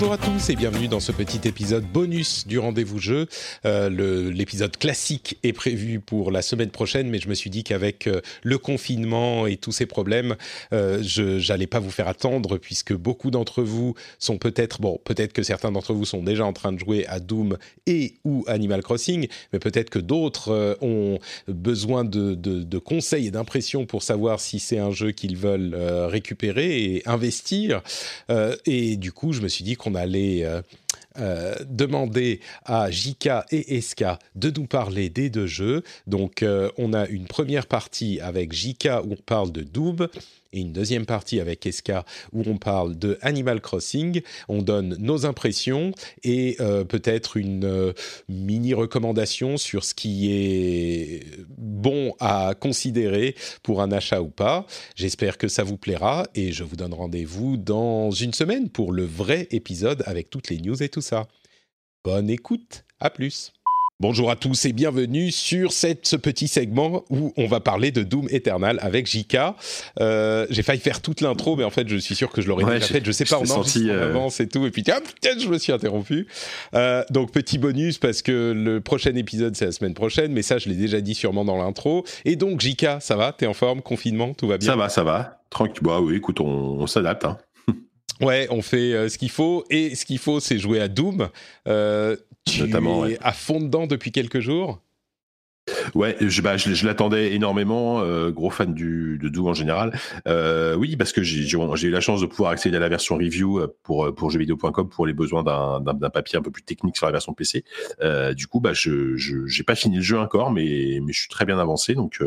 Bonjour à tous et bienvenue dans ce petit épisode bonus du rendez-vous jeu. Euh, L'épisode classique est prévu pour la semaine prochaine, mais je me suis dit qu'avec euh, le confinement et tous ces problèmes, euh, je n'allais pas vous faire attendre puisque beaucoup d'entre vous sont peut-être, bon, peut-être que certains d'entre vous sont déjà en train de jouer à Doom et ou Animal Crossing, mais peut-être que d'autres ont besoin de, conseils et d'impressions pour savoir si c'est un jeu qu'ils veulent récupérer et investir. Et du coup, je me suis dit qu'on allait euh, euh, demander à Jika et Eska de nous parler des deux jeux. Donc, euh, on a une première partie avec Jika où on parle de Doom et une deuxième partie avec Eska où on parle de Animal Crossing. On donne nos impressions et euh, peut-être une euh, mini recommandation sur ce qui est bon à considérer pour un achat ou pas. J'espère que ça vous plaira et je vous donne rendez-vous dans une semaine pour le vrai épisode avec toutes les news et tout ça. Bonne écoute, à plus. Bonjour à tous et bienvenue sur cette, ce petit segment où on va parler de Doom Eternal avec JK. Euh, j'ai failli faire toute l'intro, mais en fait, je suis sûr que je l'aurais Ouais, déjà faite. Je sais je pas, on senti, en euh, avance et tout. Et puis, ah, putain, je me suis interrompu. Euh, donc, petit bonus parce que le prochain épisode, c'est la semaine prochaine. Mais ça, je l'ai déjà dit sûrement dans l'intro. Et donc, JK, ça va? T'es en forme? Confinement? Tout va bien? Ça va, ça va. Tranquille. Bah oui, écoute, on, on s'adapte. Hein. Ouais, on fait euh, ce qu'il faut. Et ce qu'il faut, c'est jouer à Doom. Euh, tu Notamment, es ouais. à fond dedans depuis quelques jours? Ouais, je, bah, je, je l'attendais énormément. euh, gros fan du, de Doom en général. Euh, oui, parce que j'ai eu la chance de pouvoir accéder à la version review euh, pour, pour jeuxvideo.com pour les besoins d'un papier un peu plus technique sur la version PC. Euh, du coup, bah, je j'ai pas fini le jeu encore, mais, mais je suis très bien avancé. Donc,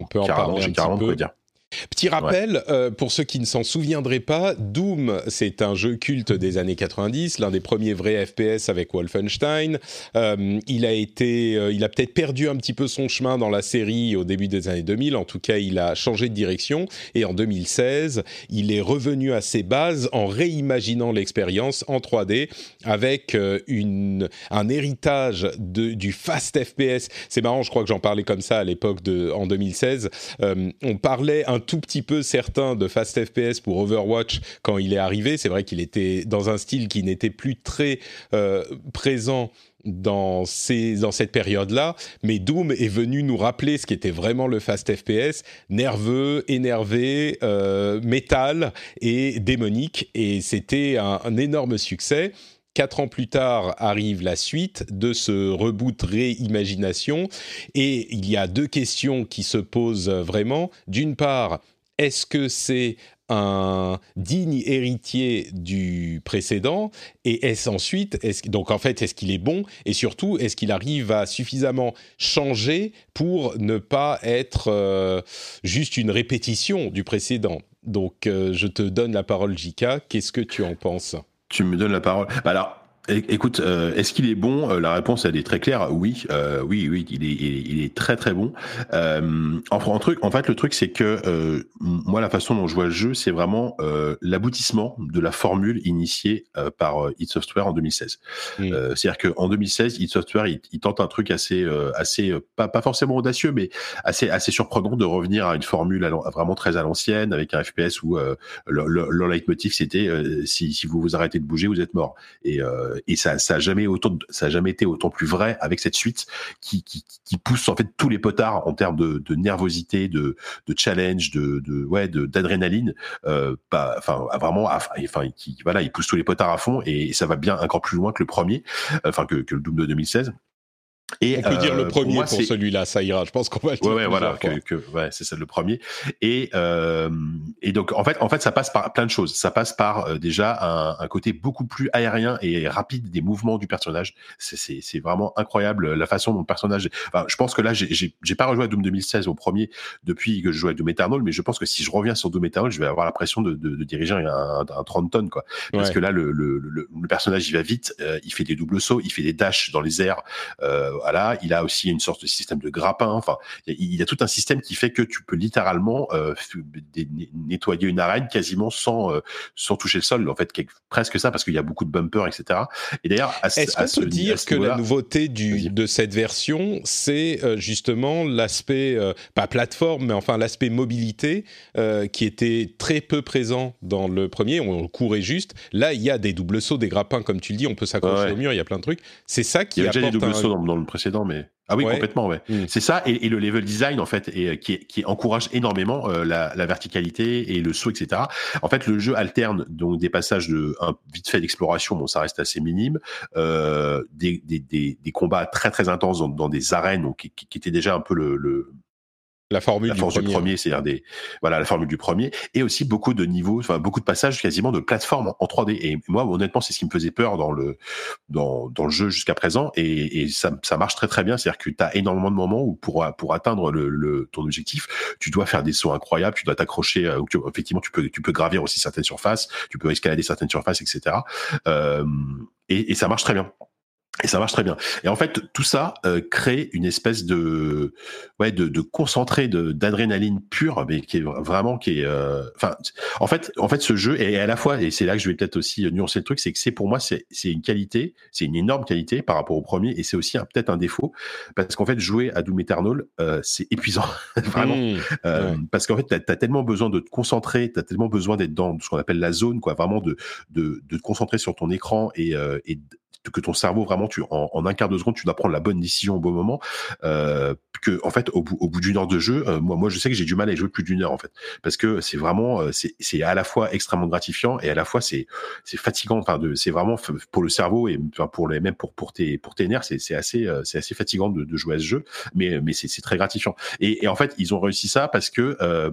On peut en parler un j'ai petit carrément de peu. quoi dire. Petit rappel, euh, pour ceux qui ne s'en souviendraient pas, Doom, c'est un jeu culte des années 90, l'un des premiers vrais FPS avec Wolfenstein. Euh, il a été, euh, il a peut-être perdu un petit peu son chemin dans la série au début des années 2000. En tout cas, il a changé de direction et en 2016, il est revenu à ses bases en réimaginant l'expérience en 3D avec une, un héritage de, du fast FPS. C'est marrant, je crois que j'en parlais comme ça à l'époque de, en 2016. Euh, on parlait un tout petit peu certains de Fast FPS pour Overwatch quand il est arrivé. C'est vrai qu'il était dans un style qui n'était plus très euh, présent dans, ces, dans cette période-là, mais Doom est venu nous rappeler ce qui était vraiment le fast FPS, nerveux, énervé, euh, métal et démonique, et c'était un énorme succès. Quatre ans plus tard arrive la suite de ce reboot réimagination. Et il y a deux questions qui se posent vraiment. D'une part, est-ce que c'est un digne héritier du précédent? Et est-ce ensuite donc en fait est-ce qu'il est bon? Et surtout est-ce qu'il arrive à suffisamment changer pour ne pas être euh, juste une répétition du précédent? Donc euh, je te donne la parole Jika qu'est-ce que tu en penses? Tu me donnes la parole. Bah alors, écoute, euh, est-ce qu'il est bon? Euh, La réponse, elle est très claire. Oui, euh, oui, oui, il est, il est, il est très très bon. Euh, en, truc, en fait, le truc, c'est que moi, la façon dont je vois le jeu, c'est vraiment l'aboutissement de la formule initiée par id Software en 2016. Mm. C'est-à-dire qu'en 2016, id Software, il, il tente un truc assez, assez pas, pas forcément audacieux, mais assez, assez surprenant de revenir à une formule à vraiment très à l'ancienne, avec un FPS où le, le, le leitmotiv, c'était si, si vous vous arrêtez de bouger, vous êtes mort. Et, et ça, ça a jamais été autant plus vrai avec cette suite qui, pousse en fait tous les potards en termes de, nervosité, de, challenge, de, de d'adrénaline. Euh, pas, enfin, vraiment, enfin, voilà, il pousse tous les potards à fond et ça va bien encore plus loin que le premier, enfin que, que le Doom de 2016. Et, on peut dire le premier pour, celui-là, ça ira. Je pense qu'on va le dire. Ouais, voilà, que, ouais, c'est ça le premier. Et euh, et donc en fait, en fait, ça passe par plein de choses. Ça passe par euh, déjà un, un, côté beaucoup plus aérien et rapide des mouvements du personnage. C'est c'est vraiment incroyable la façon dont le personnage. Enfin, je pense que là, j'ai j'ai pas rejoué à Doom 2016 au premier depuis que je jouais à Doom Eternal, mais je pense que si je reviens sur Doom Eternal, je vais avoir l'impression de, de, de, diriger un, un, 30 tonnes quoi. Parce que là, le, le, le, personnage il va vite, euh, il fait des doubles sauts, il fait des dashs dans les airs. Euh, voilà, il a aussi une sorte de système de grappin. Enfin, il y a tout un système qui fait que tu peux littéralement euh, nettoyer une arène quasiment sans euh, sans toucher le sol. En fait, presque ça parce qu'il y a beaucoup de bumpers, etc. Et d'ailleurs, est-ce qu'on peut dire que la nouveauté du, de cette version, c'est euh, justement l'aspect pas plateforme, mais enfin l'aspect mobilité qui était très peu présent dans le premier. On courait juste. Là, il y a des doubles sauts, des grappins, comme tu le dis. On peut s'accrocher au mur. Il y a plein de trucs. C'est ça qui il y a déjà des doubles sauts dans, le précédent, mais ah oui, complètement, ouais. Mm. C'est ça, et, le level design en fait, et, qui, qui encourage énormément euh, la, la, verticalité et le saut, etc. En fait, le jeu alterne donc des passages de un, vite fait d'exploration, bon, ça reste assez minime, euh, des, des, des, des, combats très très intenses dans, dans des arènes, donc qui, qui, étaient déjà un peu le, le la formule du premier, c'est-à-dire des voilà la formule du premier, et aussi beaucoup de niveaux, enfin beaucoup de passages quasiment de plateforme en 3D. Et moi, honnêtement, c'est ce qui me faisait peur dans le dans, dans le jeu jusqu'à présent, et, et ça, ça marche très très bien. C'est-à-dire que tu as énormément de moments où pour pour atteindre le, le, ton objectif, tu dois faire des sauts incroyables, tu dois t'accrocher. Euh, effectivement, tu peux tu peux gravir aussi certaines surfaces, tu peux escalader certaines surfaces, etc. Euh, et, et ça marche très bien. Et ça marche très bien. Et en fait, tout ça euh, crée une espèce de, ouais, de, de concentré de d'adrénaline pure, mais qui est vraiment qui est, euh, enfin, en fait, en fait, ce jeu est à la fois, et c'est là que je vais peut-être aussi nuancer le truc, c'est que c'est pour moi c'est c'est une qualité, c'est une énorme qualité par rapport au premier, et c'est aussi peut-être un défaut, parce qu'en fait, jouer à Doom Eternal, euh, c'est épuisant, vraiment, mmh, euh, parce qu'en fait, t'as as tellement besoin de te concentrer, t'as tellement besoin d'être dans ce qu'on appelle la zone, quoi, vraiment de de, de te concentrer sur ton écran et, et que ton cerveau vraiment tu en, un quart de seconde tu dois prendre la bonne décision au bon moment euh, que en fait au bout, au bout d'une heure de jeu euh, moi moi je sais que j'ai du mal à jouer plus d'une heure en fait. Parce que c'est vraiment euh, c'est à la fois extrêmement gratifiant et à la fois c'est c'est fatigant. Enfin de c'est vraiment pour le cerveau et enfin pour les même pour pour tes pour tes nerfs c'est c'est assez euh, c'est assez fatigant de, de, jouer à ce jeu. Mais mais c'est c'est très gratifiant. Et, et en fait ils ont réussi ça parce que euh,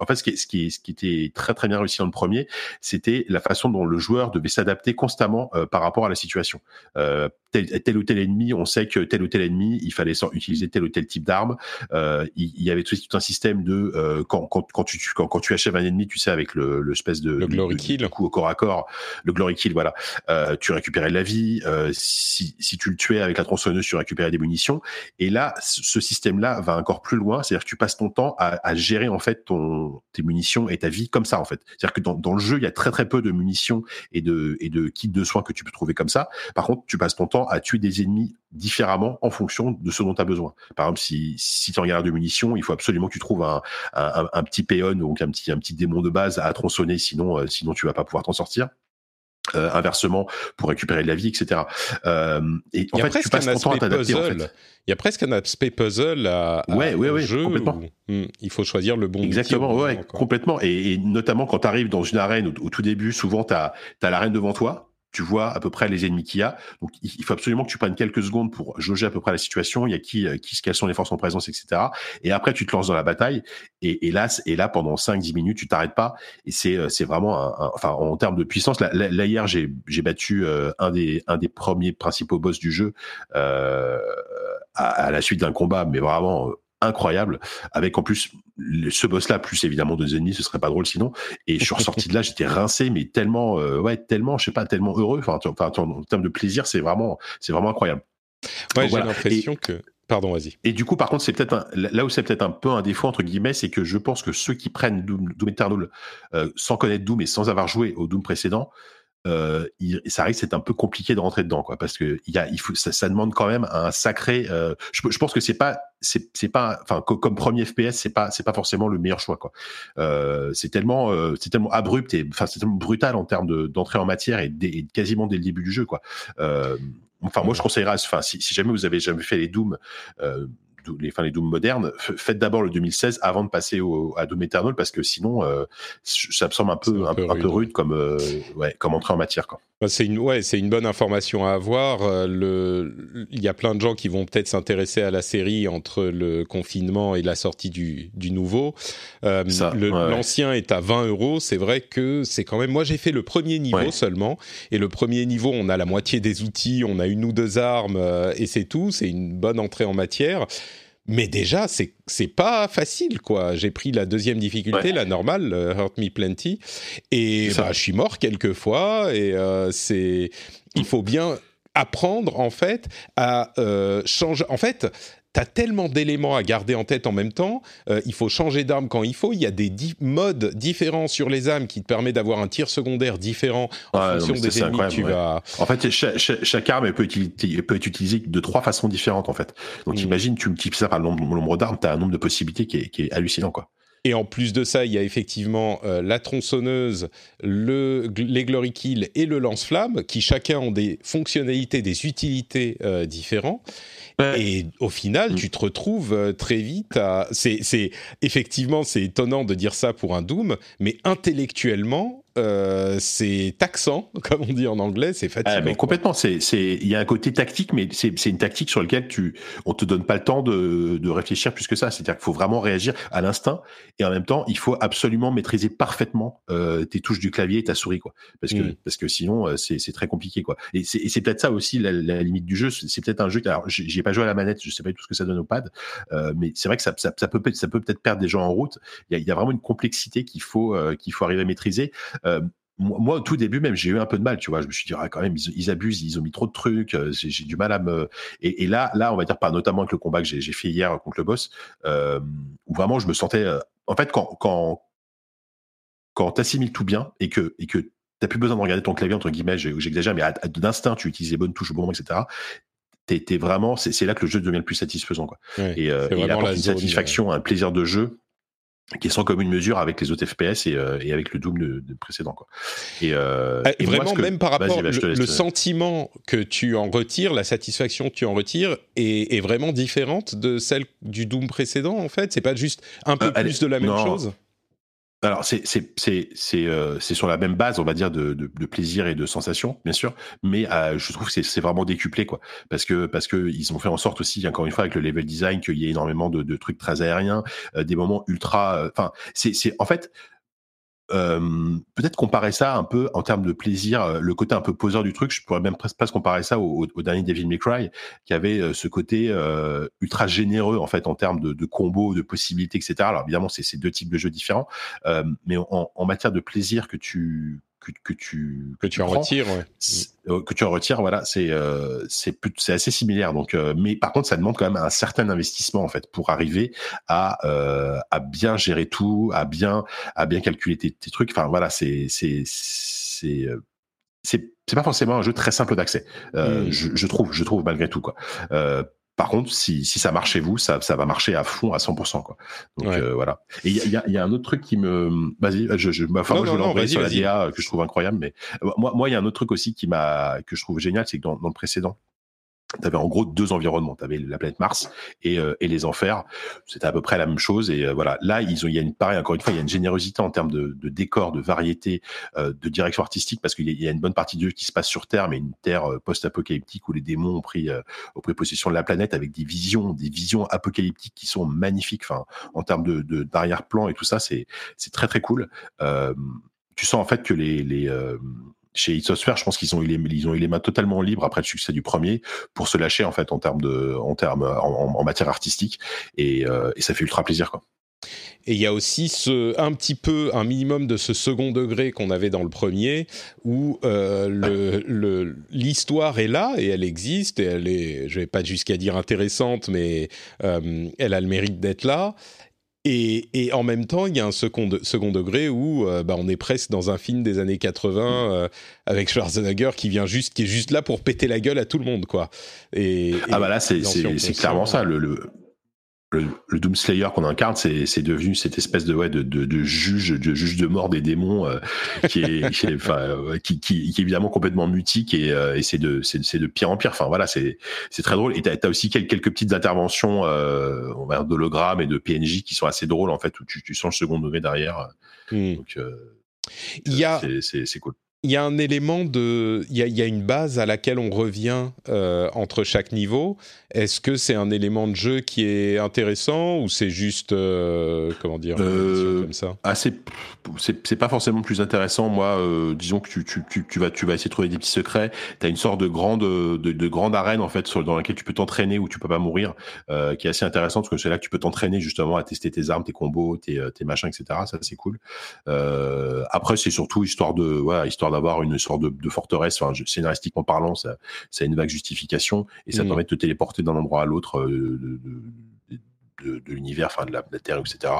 en fait, ce qui, ce qui, ce qui était très très bien réussi dans le premier, c'était la façon dont le joueur devait s'adapter constamment euh, par rapport à la situation. Euh, tel, ou tel ennemi, on sait que tel ou tel ennemi, il fallait utiliser tel ou tel type d'arme. Euh, il, y avait tout, un système de euh, quand, quand, quand, tu quand, quand, tu achèves un ennemi, tu sais avec le, le espèce de le glory kill, coup au corps à corps, le glory kill, voilà. Euh, tu récupérais de la vie. Euh, si, si tu le tuais avec la tronçonneuse, tu récupérais des munitions. Et là, ce système-là va encore plus loin, c'est-à-dire que tu passes ton temps à, à, gérer en fait ton tes munitions et ta vie comme ça en fait. C'est-à-dire que dans, le jeu, il y a très très peu de munitions et de et de kits de soins que tu peux trouver comme ça. Par contre, tu passes ton temps à tuer des ennemis différemment en fonction de ce dont tu as besoin. Par exemple, si, si tu es en galère de munitions, il faut absolument que tu trouves un, un, un petit péon, donc un petit, un petit démon de base à tronçonner, sinon, euh, sinon tu vas pas pouvoir t'en sortir. Euh, inversement pour récupérer de la vie, etc. Euh, et en fait, tu passes ton temps à t'adapter. En fait. Il y a presque un aspect puzzle à, à ouais, ouais, ouais, jeu complètement. Hmm, il faut choisir le bon Exactement, ouais, complètement. Et, et, notamment quand tu arrives dans une arène au, au tout début, souvent tu as, as l'arène devant toi, tu vois à peu près les ennemis qu'il y a. Donc, il faut absolument que tu prennes quelques secondes pour jauger à peu près la situation. Il y a qui, euh, qui quelles sont les forces en présence, etc. Et après, tu te lances dans la bataille. Et, et là, et là, pendant 5-10 minutes, tu t'arrêtes pas. Et c'est, euh, c'est vraiment, un, enfin, en termes de puissance. Là, hier, j'ai, j'ai battu euh, un des, un des premiers principaux boss du jeu euh, à, à, la suite d'un combat, mais vraiment incroyable, avec en plus ce boss-là, plus évidemment deux ennemis, ce serait pas drôle sinon. Et je suis ressorti de là, j'étais rincé, mais tellement, euh, ouais, tellement, je sais pas, tellement heureux. Enfin, en termes de plaisir, c'est vraiment, c'est vraiment incroyable. Ouais, j'ai l'impression que. Pardon, vas-y. Et du coup, par contre, c'est peut-être là où c'est peut-être un peu un défaut entre guillemets, c'est que je pense que ceux qui prennent Doom, Doom Eternal euh, sans connaître Doom et sans avoir joué au Doom précédent, euh, il, ça risque d'être un peu compliqué de rentrer dedans, quoi, parce que il y a, il faut, ça, ça demande quand même un sacré. Euh, je, je, pense que c'est pas, c'est, c'est pas, enfin, comme premier FPS, c'est pas, c'est pas forcément le meilleur choix, quoi. Euh, c'est tellement, c'est tellement abrupt et, enfin, c'est tellement brutal en termes de, d'entrée en matière et, et, quasiment dès le début du jeu, quoi. Enfin, moi, je conseillerais, enfin, si, si, jamais vous avez jamais fait les Doom, les, enfin, les Doom modernes, faites d'abord le 2016 avant de passer au, à Doom Eternal parce que sinon, euh, ça me semble un peu, un, peu, un peu rude comme, euh, ouais, comme entrée en matière. Quoi. Bah, c'est une, ouais, c'est une bonne information à avoir. Euh, le, il y a plein de gens qui vont peut-être s'intéresser à la série entre le confinement et la sortie du, du nouveau. Euh, L'ancien est à 20 euros. C'est vrai que c'est quand même. Moi, j'ai fait le premier niveau seulement, et le premier niveau, on a la moitié des outils, on a une ou deux armes, et c'est tout. C'est une bonne entrée en matière. Mais déjà, c'est pas facile, quoi. J'ai pris la deuxième difficulté, la normale, euh, Hurt Me Plenty, et bah, je suis mort quelques fois. Et euh, c'est, il faut bien apprendre en fait à euh, changer. En fait, T'as tellement d'éléments à garder en tête en même temps. Euh, il faut changer d'arme quand il faut. Il y a des modes différents sur les armes qui te permettent d'avoir un tir secondaire différent en fonction des ennemis que tu vas. En fait, chaque, arme peut, peut, être utilisée de trois façons différentes en fait. Donc, mm. imagine, tu multiplies ça par le nombre, d'armes, tu as un nombre de possibilités qui est, qui est hallucinant quoi. Et en plus de ça, il y a effectivement euh, la tronçonneuse, le, les Glory Kill et le lance-flamme, qui chacun ont des fonctionnalités, des utilités euh, différentes. Et au final, mm. tu te retrouves euh, très vite à. C'est effectivement, c'est étonnant de dire ça pour un Doom, mais intellectuellement, euh, c'est taxant, comme on dit en anglais, c'est fatigant. Ah, mais complètement, il y a un côté tactique, mais c'est, une tactique sur laquelle tu, on te donne pas le temps de, de réfléchir plus que ça. C'est-à-dire qu'il faut vraiment réagir à l'instinct, et en même temps, il faut absolument maîtriser parfaitement euh, tes touches du clavier et ta souris, quoi. Parce que, mm. parce que sinon, euh, c'est, très compliqué, quoi. Et c'est, peut-être ça aussi la, limite du jeu. C'est peut-être un jeu. Alors, j'ai pas joué à la manette, je sais pas tout ce que ça donne au pad, euh, mais c'est vrai que ça, ça, ça, peut, ça peut peut-être perdre des gens en route. Il y a, y a vraiment une complexité qu'il faut, qu'il faut arriver à maîtriser. Euh, moi, au tout début même, j'ai eu un peu de mal, tu vois. Je me suis dit, ah, quand même, ils, abusent, ils ont mis trop de trucs. Euh, j'ai du mal à me. Et, là, là, on va dire, pas notamment avec le combat que j'ai fait hier contre le boss, euh, où vraiment, je me sentais. Euh, en fait, quand quand quand t'assimiles tout bien et que et que t'as plus besoin de regarder ton clavier entre guillemets, j'exagère, mais d'instinct, tu utilises les bonnes touches au bon moment, etc. T'es vraiment, c'est là que le jeu devient le plus satisfaisant, quoi. et, et il apporte une satisfaction, un plaisir de jeu qui sont comme une mesure avec les autres FPS et, euh, et avec le Doom de, précédent quoi. Et, euh, ah, vraiment même par rapport le, le, sentiment que tu en retires, la satisfaction que tu en retires est, est vraiment différente de celle du Doom précédent en fait? C'est pas juste un peu euh, plus de la même chose? Alors c'est euh, sur la même base, on va dire de, de, plaisir et de sensation, bien sûr, mais euh, je trouve que c'est vraiment décuplé quoi, parce que parce que ils ont fait en sorte aussi encore une fois avec le level design qu'il y ait énormément de, de trucs très aériens, euh, des moments ultra, enfin c'est c'est en fait euh, peut-être comparer ça un peu en termes de plaisir, euh, le côté un peu poseur du truc. Je pourrais même presque, comparer ça au, au, dernier Devil May Cry, qui avait euh, ce côté ultra généreux en fait en termes de, de combos, de possibilités, etc. Alors évidemment, c'est deux types de jeux différents, mais en, en, matière de plaisir que tu que, que tu que, tu en retires ouais. Euh, que tu en retires voilà c'est euh, c'est c'est assez similaire donc euh, mais par contre ça demande quand même un certain investissement en fait pour arriver à euh, à bien gérer tout à bien à bien calculer tes, tes trucs enfin voilà c'est c'est c'est c'est c'est pas forcément un jeu très simple d'accès mmh. je, je, trouve je trouve malgré tout quoi par contre, si, si ça marche chez vous, ça, ça va marcher à fond à 100%. Quoi. Donc euh, voilà. Et il y a, y a, un autre truc qui me. Vas-y, je, je, enfin, moi, je sur la DA que je trouve incroyable, mais euh, moi, moi, il y a un autre truc aussi qui m'a que je trouve génial, c'est que dans, dans le précédent, tu avais en gros deux environnements. Tu avais la planète Mars et, euh, et les enfers. C'était à peu près la même chose. Et euh, voilà, là, il y a une pareil, encore une fois, il y a une générosité en termes de, décor, de variété, euh, de direction artistique, parce qu'il y, a une bonne partie de jeu qui se passe sur Terre, mais une Terre post-apocalyptique où les démons ont pris, possession de la planète avec des visions, des visions apocalyptiques qui sont magnifiques. Enfin, en termes de d'arrière-plan et tout ça, c'est c'est très très cool. tu sens en fait que les, les chez It Software, je pense qu'ils ont eu les, ont eu les mains totalement libres après le succès du premier pour se lâcher en fait en termes de, en termes, en, matière artistique et, euh, et, ça fait ultra plaisir quoi. Et il y a aussi ce, un petit peu, un minimum de ce second degré qu'on avait dans le premier, où euh, l'histoire est là et elle existe et elle est, je vais pas jusqu'à dire intéressante, mais euh, elle a le mérite d'être là. Et, et, en même temps, il y a un second, second degré où euh, bah, on est presque dans un film des années 80 mm. euh, avec Schwarzenegger qui vient juste, qui est juste là pour péter la gueule à tout le monde, quoi. Et, ah bah là, c'est clairement ça. Le, le, le, le Doom Slayer qu'on incarne, c'est devenu cette espèce de, ouais, de, de, de, juge, de juge de mort des démons euh, qui, est, qui, est, euh, qui, qui, qui, est évidemment complètement mutique et, euh, et c'est de, de pire en pire. Enfin voilà, c'est très drôle. Et tu as, aussi quelques, quelques petites interventions euh, on va d'hologrammes et de PNJ qui sont assez drôles en fait, où tu, tu sens le second degré derrière. Mmh. Donc, il y a... c'est cool il y a un élément de, il y a, il y a une base à laquelle on revient euh, entre chaque niveau. Est-ce que c'est un élément de jeu qui est intéressant ou c'est juste, euh, comment dire, euh, comme ça? c'est pas forcément plus intéressant. Moi, euh, disons que tu, tu, tu, tu, vas, tu vas essayer de trouver des petits secrets. Tu as une sorte de grande, de, de grande arène en fait sur, dans laquelle tu peux t'entraîner où tu peux pas mourir, qui est assez intéressante parce que c'est là que tu peux t'entraîner justement à tester tes armes, tes combos, tes, tes machins, etc. Ça c'est cool. après, c'est surtout histoire de, voilà, histoire d'avoir une sorte de, forteresse. Enfin, scénaristiquement parlant, ça, ça a une vague justification et ça mmh. permet de te téléporter d'un endroit à l'autre euh, de, l'univers, enfin de la, Terre, etc.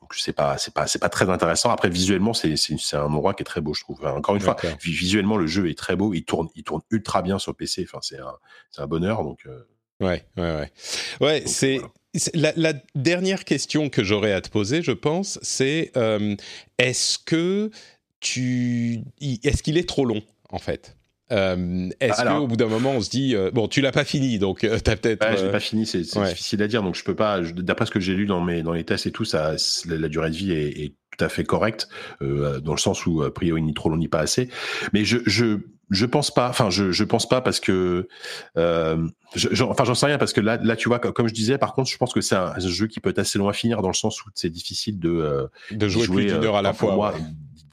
Donc c'est pas c'est pas c'est pas très intéressant. Après visuellement c'est c'est un endroit qui est très beau, je trouve. encore une fois, visuellement le jeu est très beau, il tourne il tourne ultra bien sur PC. Enfin c'est un c'est un bonheur donc. Euh. Ouais ouais ouais ouais c'est La, dernière question que j'aurais à te poser, je pense, c'est euh, est-ce que tu, est-ce qu'il est trop long en fait? Euh, Est-ce qu'au bout d'un moment on se dit euh, bon tu l'as pas fini donc euh, tu as peut-être ouais, l'ai pas fini c'est difficile à dire donc je peux pas d'après ce que j'ai lu dans mes dans les tests et tout ça la, durée de vie est, tout à fait correcte dans le sens où a priori ni trop long ni pas assez. Mais je je je pense pas enfin je je pense pas parce que je, enfin j'en sais rien parce que là là tu vois comme je disais par contre je pense que c'est un, jeu qui peut être assez long à finir dans le sens où c'est difficile de de jouer, jouer plus d'une heure à la fois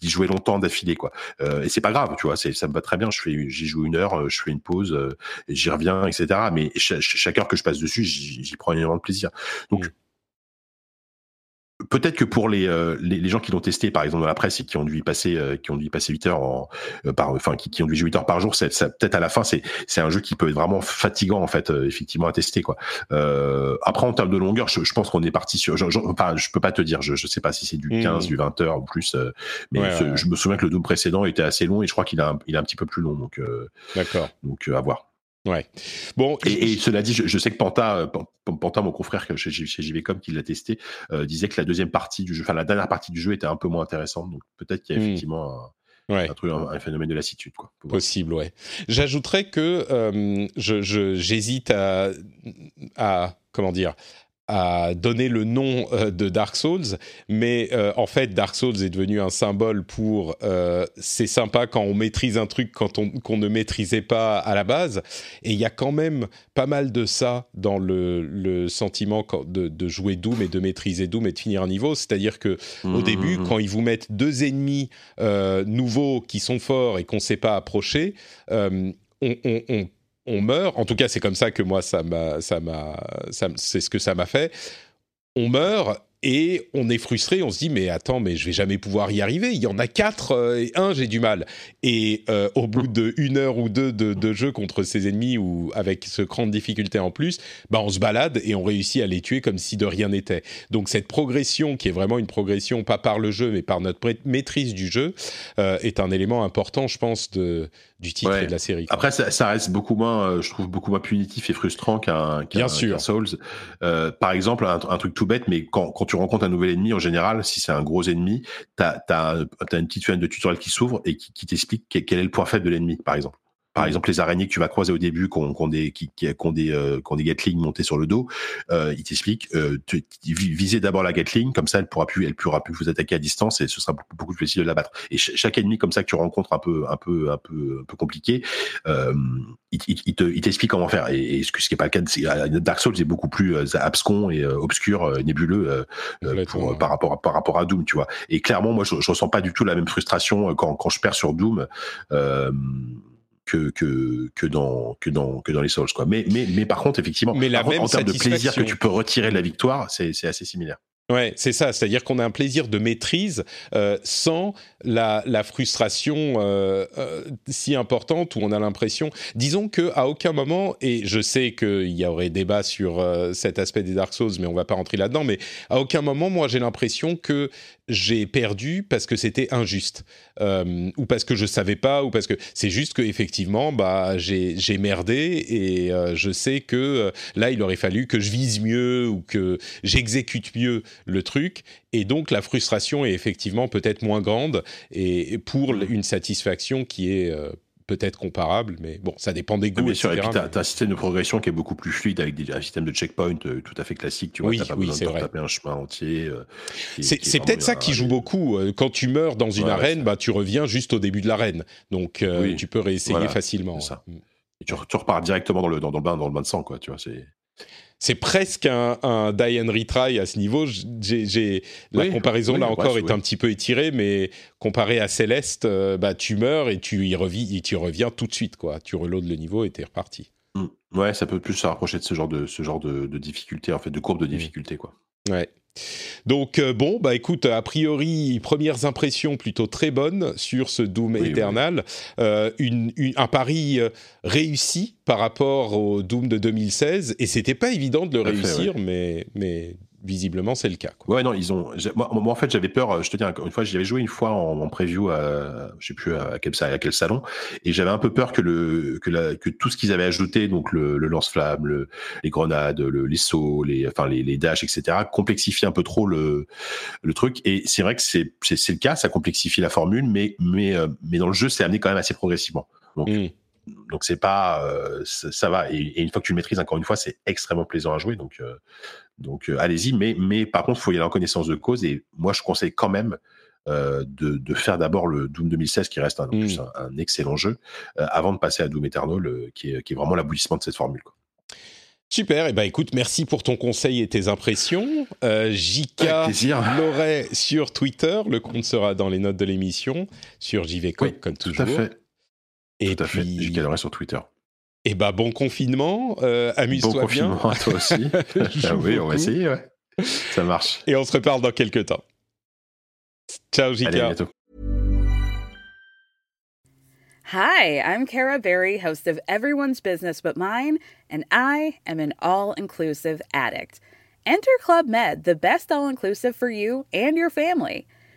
jouer longtemps d'affilée quoi. Euh, et c'est pas grave, tu vois, ça me va très bien. Je fais, j'y joue une heure, euh, je fais une pause, euh, j'y reviens, etc. Mais chaque heure que je passe dessus, j'y prends énormément de plaisir. Donc mmh peut-être que pour les, euh, les, les, gens qui l'ont testé, par exemple dans la presse et qui ont dû y passer, euh, qui ont dû y passer 8 heures en, euh, par, enfin qui, qui, ont dû jouer 8 heures par jour, c'est peut-être à la fin c'est c'est un jeu qui peut être vraiment fatigant en fait, effectivement à tester quoi. après en termes de longueur, je, je pense qu'on est parti sur, je, je, enfin je peux pas te dire, je, je sais pas si c'est du 15, mmh. du 20 heures ou plus, mais je me souviens que le Doom précédent était assez long et je crois qu'il a il est un petit peu plus long donc. D'accord. Donc à voir. Ouais. Bon. Et, et, cela dit, je, je sais que Panta, euh, Panta, mon confrère chez, chez JVcom qui l'a testé, euh, disait que la deuxième partie du jeu, enfin la dernière partie du jeu était un peu moins intéressante. Donc peut-être qu'il y a hmm. effectivement un, ouais. un, truc, un, un, phénomène de lassitude, quoi. Possible, ouais. J'ajouterais que euh, je j'hésite à, à comment dire a donné le nom euh, de Dark Souls, mais euh, en fait Dark Souls est devenu un symbole pour euh, c'est sympa quand on maîtrise un truc quand on qu'on ne maîtrisait pas à la base, et il y a quand même pas mal de ça dans le, le sentiment de, de, jouer Doom et de maîtriser Doom et de finir un niveau, c'est-à-dire que au mmh, début mmh, mmh. quand ils vous mettent deux ennemis nouveaux qui sont forts et qu'on ne sait pas approcher, on, on, on on meurt. En tout cas, c'est comme ça que moi, ça m'a, ça m'a, c'est ce que ça m'a fait. On meurt et on est frustré, on se dit mais attends mais je vais jamais pouvoir y arriver. Il y en a quatre euh, et un j'ai du mal. Et euh, au bout de une heure ou deux de, jeu contre ces ennemis ou avec ce cran de difficulté en plus, bah on se balade et on réussit à les tuer comme si de rien n'était. Donc cette progression qui est vraiment une progression pas par le jeu mais par notre maîtrise du jeu euh, est un élément important je pense de du titre et de la série. Après, ça, reste beaucoup moins, euh, je trouve, beaucoup moins punitif et frustrant qu'un qu Souls. Euh, par exemple, un, truc tout bête, mais quand, quand, tu rencontres un nouvel ennemi, en général, si c'est un gros ennemi, tu as, as, une petite fenêtre de tutoriel qui s'ouvre et qui, qui t'explique quel est le point faible de l'ennemi, par exemple par exemple les araignées que tu vas croiser au début qui ont, des qui, qui, ont des euh, qui ont des Gatling montés sur le dos, euh, il t'explique euh, visez d'abord la Gatling comme ça elle pourra plus elle pourra plus vous attaquer à distance et ce sera beaucoup, beaucoup plus facile de la battre. Et chaque ennemi comme ça que tu rencontres un peu un peu un peu un peu compliqué, euh, il, il, il, te t'explique comment faire. Et, et, ce qui est pas le cas de Dark Souls est beaucoup plus euh, abscon et euh, obscur, nébuleux pour, par rapport à, par rapport à Doom, tu vois. Et clairement moi je, je ressens pas du tout la même frustration quand quand je perds sur Doom. Euh, que, que, que, dans, que, dans, que dans les Souls. Quoi. Mais, mais, mais par contre, effectivement, mais la même en termes de plaisir que tu peux retirer de la victoire, c'est assez similaire. Ouais, c'est ça. C'est-à-dire qu'on a un plaisir de maîtrise euh, sans la, frustration euh, euh, si importante où on a l'impression. Disons que à aucun moment, et je sais qu'il y aurait débat sur cet aspect des Dark Souls, mais on va pas rentrer là-dedans. Mais à aucun moment, moi, j'ai l'impression que j'ai perdu parce que c'était injuste ou parce que je savais pas ou parce que c'est juste que effectivement bah j'ai merdé et je sais que là il aurait fallu que je vise mieux ou que j'exécute mieux le truc et donc la frustration est effectivement peut-être moins grande et, pour une satisfaction qui est euh, peut-être comparable, mais bon, ça dépend des goûts. Bien sûr, et puis tu as, un système de progression qui est beaucoup plus fluide avec des, un système de checkpoint euh, tout à fait classique. Tu vois, Oui, t'as pas oui, besoin de vrai. taper un chemin entier. euh, C'est peut-être ça qui joue beaucoup. Quand tu meurs dans une Ouais, arène, bah, tu reviens juste au début de l'arène. Donc, euh, Oui, tu peux réessayer voilà, facilement. ça. Mm. Et tu, re- tu repars directement dans le, dans, dans le bain, dans le bain de sang, quoi. Tu vois, c'est. C'est presque un, un die and retry à ce niveau. J'ai, la Oui, comparaison oui, là encore est un petit peu étirée, mais comparé à Céleste, euh, bah, tu meurs et tu y revis, et tu reviens tout de suite. Quoi. Tu reloads le niveau et t'es reparti. Mm. Ouais, ça peut plus se rapprocher de ce genre de, ce genre de, de difficulté, en fait, de Mm. courbe de difficulté, quoi. Ouais. Donc euh, bon, bah écoute, a priori, premières impressions plutôt très bonnes sur ce Doom Oui, Eternal. Euh, une- une- un pari euh, réussi par rapport au Doom de 2016, et c'était pas évident de le réussir, mais, mais visiblement c'est le cas. Quoi. Ouais, non, ils ont. Moi, moi, en fait, j'avais peur. euh, Je te dis encore une fois, j'y avais joué une fois en, en preview à, je sais plus à quel, sa- à quel salon, et j'avais un peu peur que le que, la, que tout ce qu'ils avaient ajouté, donc le, le lance-flamme, le, les grenades, le, les sauts, les enfin les, les dashs, etc., complexifie un peu trop le le truc. Et c'est vrai que c'est c'est c'est le cas, ça complexifie la formule, mais mais euh, mais dans le jeu, c'est amené quand même assez progressivement. Donc Mm. Donc c'est pas euh, ça, ça va et, et une fois que tu le maîtrises encore une fois c'est extrêmement plaisant à jouer donc euh, donc euh, allez-y mais mais par contre faut y aller en connaissance de cause et moi je conseille quand même de, de faire d'abord le Doom 2016 qui reste un, en Mm. plus un, un excellent jeu avant de passer à Doom Eternal qui est qui est vraiment l'aboutissement de cette formule quoi. Super, et ben écoute, merci pour ton conseil et tes impressions. Euh, JK. Loret sur Twitter, le compte sera dans les notes de l'émission, sur JVCOP Oui, comme tout toujours. à fait Et tout à fait j'ai galerai sur Twitter et ben bon confinement, euh, bon amuse-toi bien. confinement à toi aussi ah oui on va essayer ouais ça marche Et on se reparle dans quelques temps. Ciao JK. allez à bientôt Hi, I'm Kara Berry, host of Everyone's Business But Mine, and I am an all inclusive addict. Enter Club Med, the best all inclusive for you and your family.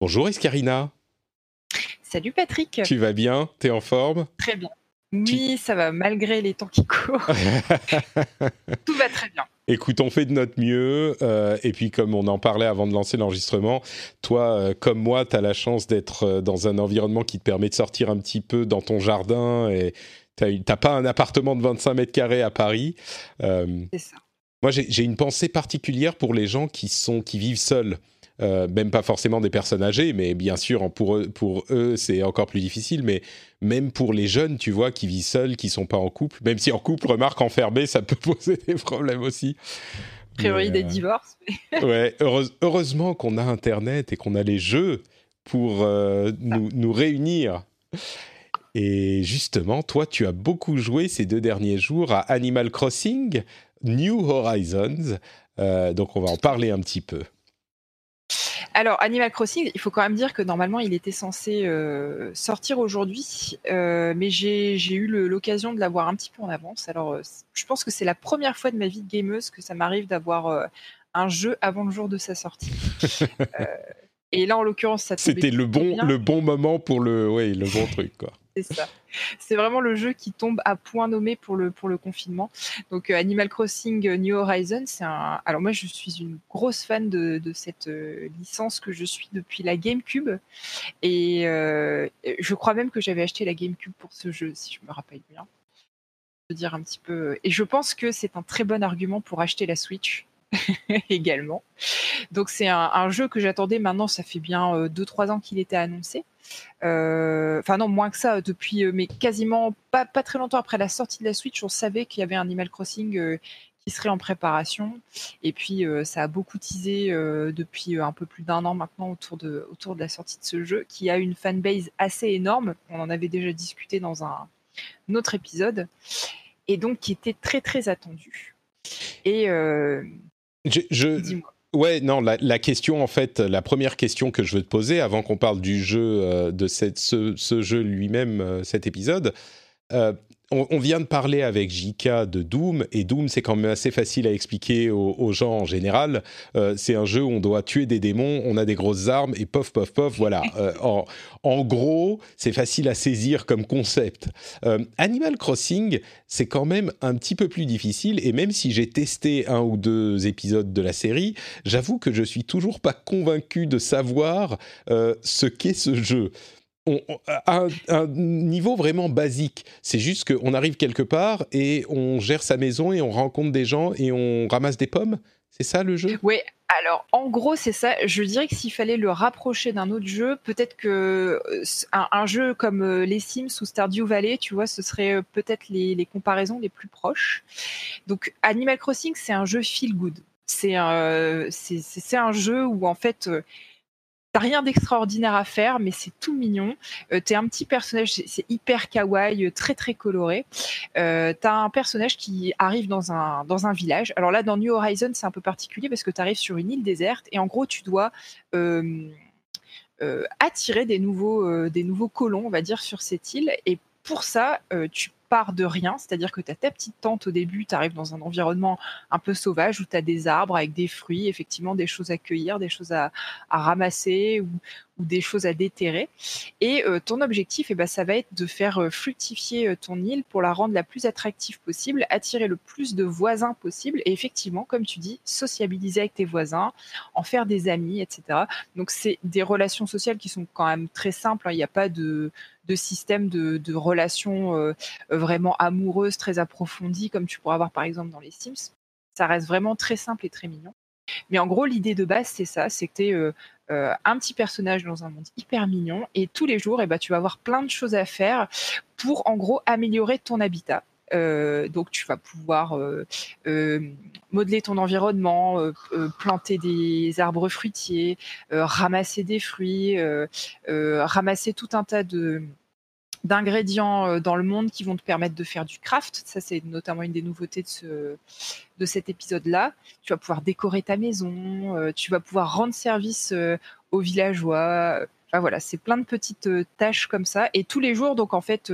Bonjour Escarina, Salut Patrick, tu vas bien? T'es en forme? Très bien. Oui, ça va malgré les temps qui courent. Tout va très bien. Écoute, on fait de notre mieux. euh, et puis, comme on en parlait avant de lancer l'enregistrement, toi, euh, comme moi, tu as la chance d'être euh, dans un environnement qui te permet de sortir un petit peu dans ton jardin. Et tu n'as pas un appartement de 25 mètres carrés à Paris. C'est ça. moi, j'ai j'ai une pensée particulière pour les gens qui, sont, qui vivent seuls. Euh, même pas forcément des personnes âgées, mais bien sûr, pour eux, pour eux c'est encore plus difficile. Mais même pour les jeunes, tu vois, qui vivent seuls, qui sont pas en couple, même si en couple, remarque, enfermé, ça peut poser des problèmes aussi. A priori des euh, divorces. mais- Ouais, heureuse- heureusement qu'on a Internet et qu'on a les jeux pour euh, nous, nous réunir. Et justement, toi, tu as beaucoup joué ces deux derniers jours à Animal Crossing New Horizons. Euh, donc, on va en parler un petit peu. Alors, Animal Crossing, il faut quand même dire que normalement, il était censé euh, sortir aujourd'hui, euh, mais j'ai eu l'occasion de l'avoir un petit peu en avance. Alors, euh, je pense que c'est la première fois de ma vie de gameuse que ça m'arrive d'avoir un jeu avant le jour de sa sortie. Et là, en l'occurrence, ça C'était le bon, le bon moment pour le, ouais, le bon truc, quoi. C'est vraiment le jeu qui tombe à point nommé pour le, confinement. Donc, euh, Animal Crossing euh, New Horizons, c'est un. Alors, moi, je suis une grosse fan de, de cette euh, licence que je suis depuis la GameCube. Et je crois même que j'avais acheté la GameCube pour ce jeu, si je me rappelle bien. Je dire un petit peu. Et je pense que c'est un très bon argument pour acheter la Switch également. Donc c'est un, jeu que j'attendais maintenant, ça fait bien 2-3 ans qu'il était annoncé. Euh, enfin non, moins que ça, depuis, euh, mais quasiment pas, pas très longtemps après la sortie de la Switch, on savait qu'il y avait un Animal Crossing euh, qui serait en préparation. Et puis ça a beaucoup teasé depuis un peu plus d'un an maintenant autour de, autour de la sortie de ce jeu, qui a une fanbase assez énorme. On en avait déjà discuté dans un, autre épisode. Et donc qui était très très attendu. Et je, je, Ouais, non, la, question, en fait, la première question que je veux te poser, avant qu'on parle du jeu, euh, de cette, ce, jeu lui-même, euh, cet épisode, euh, on, vient de parler avec JK de Doom, et Doom, c'est quand même assez facile à expliquer aux, gens en général. Euh, c'est un jeu où on doit tuer des démons, on a des grosses armes, et pof, pof, pof, voilà. Euh, en, gros, c'est facile à saisir comme concept. Euh, Animal Crossing, c'est quand même un petit peu plus difficile, et même si j'ai testé un ou deux épisodes de la série, j'avoue que je suis toujours pas convaincu de savoir ce qu'est ce jeu à un, niveau vraiment basique. C'est juste qu'on arrive quelque part et on gère sa maison et on rencontre des gens et on ramasse des pommes. C'est ça le jeu? Oui, alors en gros c'est ça. Je dirais que s'il fallait le rapprocher d'un autre jeu, peut-être que euh, un, jeu comme euh, les Sims ou Stardew Valley, tu vois, ce serait euh, peut-être les, comparaisons les plus proches. Donc Animal Crossing, c'est un jeu feel good. Un, c'est un jeu où en fait Rien d'extraordinaire à faire, mais c'est tout mignon. Euh, t'es un petit personnage, c'est hyper kawaii, euh, très très coloré. Euh, t'as un personnage qui arrive dans un dans un village. Alors là, dans New Horizon, c'est un peu particulier parce que tu arrives sur une île déserte et en gros, tu dois euh, attirer des nouveaux des nouveaux colons, on va dire, sur cette île. Et pour ça, tu part de rien, c'est-à-dire que tu as ta petite tente au début, tu arrives dans un environnement un peu sauvage où tu as des arbres avec des fruits, effectivement des choses à cueillir, des choses à, ramasser ou, des choses à déterrer. Et euh, ton objectif, eh ben, ça va être de faire euh, fructifier euh, ton île pour la rendre la plus attractive possible, attirer le plus de voisins possible et effectivement, comme tu dis, sociabiliser avec tes voisins, en faire des amis, etc. Donc c'est des relations sociales qui sont quand même très simples, hein. il n'y a pas de de système de, relations euh, vraiment amoureuses, très approfondies, comme tu pourrais avoir par exemple dans les Sims. Ça reste vraiment très simple et très mignon. Mais en gros, l'idée de base, c'est ça, c'est que tu es euh, euh, un petit personnage dans un monde hyper mignon et tous les jours, eh ben, tu vas avoir plein de choses à faire pour en gros améliorer ton habitat. Donc tu vas pouvoir modeler ton environnement, planter des arbres fruitiers, ramasser des fruits, ramasser tout un tas de d'ingrédients euh, dans le monde qui vont te permettre de faire du craft. Ça, c'est notamment une des nouveautés de, ce, de cet épisode-là. Tu vas pouvoir décorer ta maison, euh, tu vas pouvoir rendre service euh, aux villageois. Voilà, c'est plein de petites tâches comme ça. Et tous les jours, donc en fait,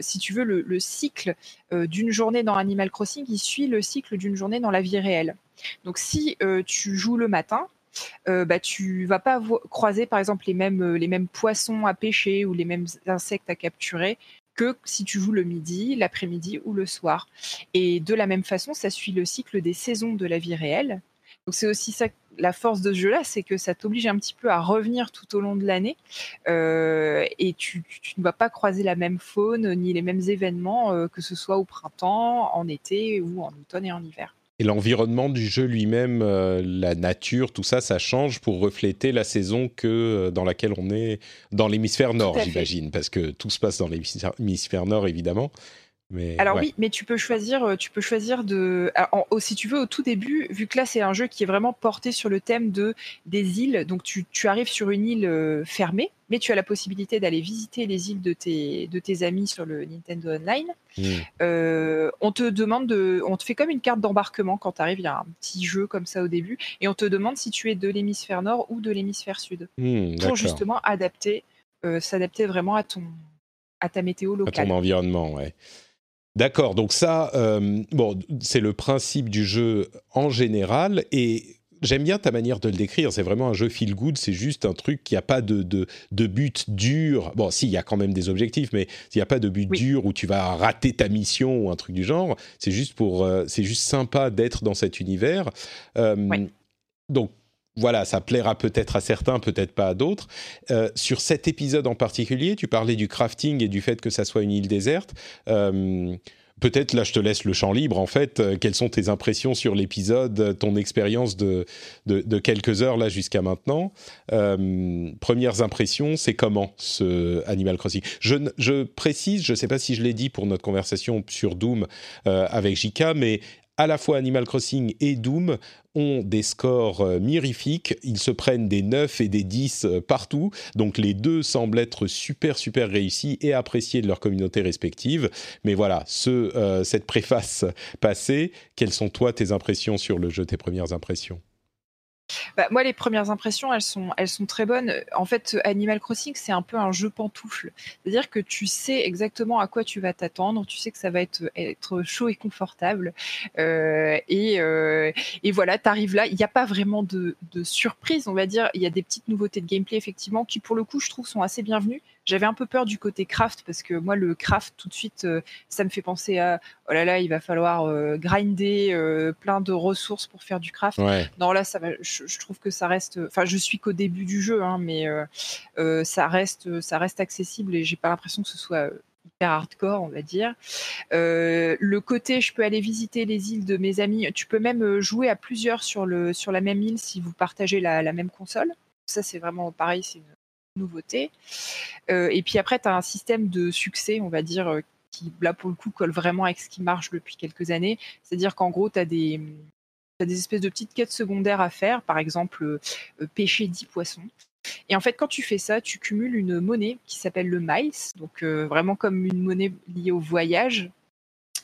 si tu veux, le, le cycle d'une journée dans Animal Crossing, il suit le cycle d'une journée dans la vie réelle. Donc si tu joues le matin, euh, bah, vas pas croiser par exemple euh, les mêmes poissons à pêcher ou les mêmes insectes à capturer que si tu joues le midi, l'après-midi ou le soir. Et de la même façon, ça suit le cycle des saisons de la vie réelle. Donc c'est aussi ça la force de ce jeu-là, c'est que ça t'oblige un petit peu à revenir tout au long de l'année euh, et tu, ne vas pas croiser la même faune ni les mêmes événements, que ce soit au printemps, en été ou en automne et en hiver. Et l'environnement du jeu lui-même, euh, la nature, tout ça, ça change pour refléter la saison que euh, dans laquelle on est dans l'hémisphère nord, j'imagine, parce que tout se passe dans l'hémisphère nord, évidemment. Alors oui, mais tu peux choisir, euh, tu peux choisir de, si tu veux, au tout début, vu que là c'est un jeu qui est vraiment porté sur le thème de des îles, donc tu, arrives sur une île euh, fermée, mais tu as la possibilité d'aller visiter les îles de tes de tes amis sur le Nintendo Online. Hmm. Euh, on te demande de, on te fait comme une carte d'embarquement quand tu arrives, il y a un petit jeu comme ça au début, et on te demande si tu es de l'hémisphère nord ou de l'hémisphère sud, hmm, pour justement adapter, s'adapter vraiment à ton à ta météo locale. À ton environnement, ouais. D'accord, donc ça, euh, bon, c'est le principe du jeu en général, et j'aime bien ta manière de le décrire. C'est vraiment un jeu feel good. C'est juste un truc qui a pas de, de, de but dur. Bon, si, il y a quand même des objectifs, mais il n'y a pas de but Oui. dur où tu vas rater ta mission ou un truc du genre. C'est juste pour, euh, c'est juste sympa d'être dans cet univers. Euh. Donc voilà, ça plaira peut-être à certains, peut-être pas à d'autres. Euh, sur cet épisode en particulier, tu parlais du crafting et du fait que ça soit une île déserte. Euh, Peut-être là, je te laisse le champ libre. En fait, Euh, quelles sont tes impressions sur l'épisode, ton expérience de, quelques heures là jusqu'à maintenant? Premières impressions, c'est comment ce Animal Crossing? Je, je précise, je ne sais pas si je l'ai dit pour notre conversation sur Doom avec Jika, mais à la fois Animal Crossing et Doom ont des scores euh, mirifiques. Ils se prennent des 9 et des 10 euh, partout. Donc les deux semblent être super, super réussis et appréciés de leur communauté respective. Mais voilà, euh, cette préface passée, quelles sont toi tes impressions sur le jeu, tes premières impressions? Bah, moi, les premières impressions, elles sont, elles sont très bonnes. En fait, Animal Crossing, c'est un peu un jeu pantoufle. C'est-à-dire que tu sais exactement à quoi tu vas t'attendre. Tu sais que ça va être, chaud et confortable. Euh, et, euh, et voilà, tu là. Il n'y a pas vraiment de, de surprise, on va dire. Il y a des petites nouveautés de gameplay, effectivement, qui, pour le coup, je trouve, sont assez bienvenues. J'avais un peu peur du côté craft parce que moi, le craft, tout de suite, euh, ça me fait penser à oh là là, il va falloir euh, grinder euh, plein de ressources pour faire du craft. Ouais. Non, là, ça va, je, je trouve que ça reste. Enfin, je suis qu'au début du jeu, hein, mais ça, reste, ça reste accessible et j'ai pas l'impression que ce soit hyper hardcore, on va dire. Euh, le côté, je peux aller visiter les îles de mes amis. Tu peux même jouer à plusieurs sur, le, sur la même île si vous partagez la, la même console. Ça, c'est vraiment pareil, c'est une nouveauté. Euh, et puis après, tu as un système de succès, on va dire, euh, qui, là, pour le coup, colle vraiment avec ce qui marche depuis quelques années. C'est-à-dire qu'en gros, tu as des, des espèces de petites quêtes secondaires à faire, par exemple euh, pêcher 10 poissons. Et en fait, quand tu fais ça, tu cumules une monnaie qui s'appelle le miles, donc vraiment comme une monnaie liée au voyage.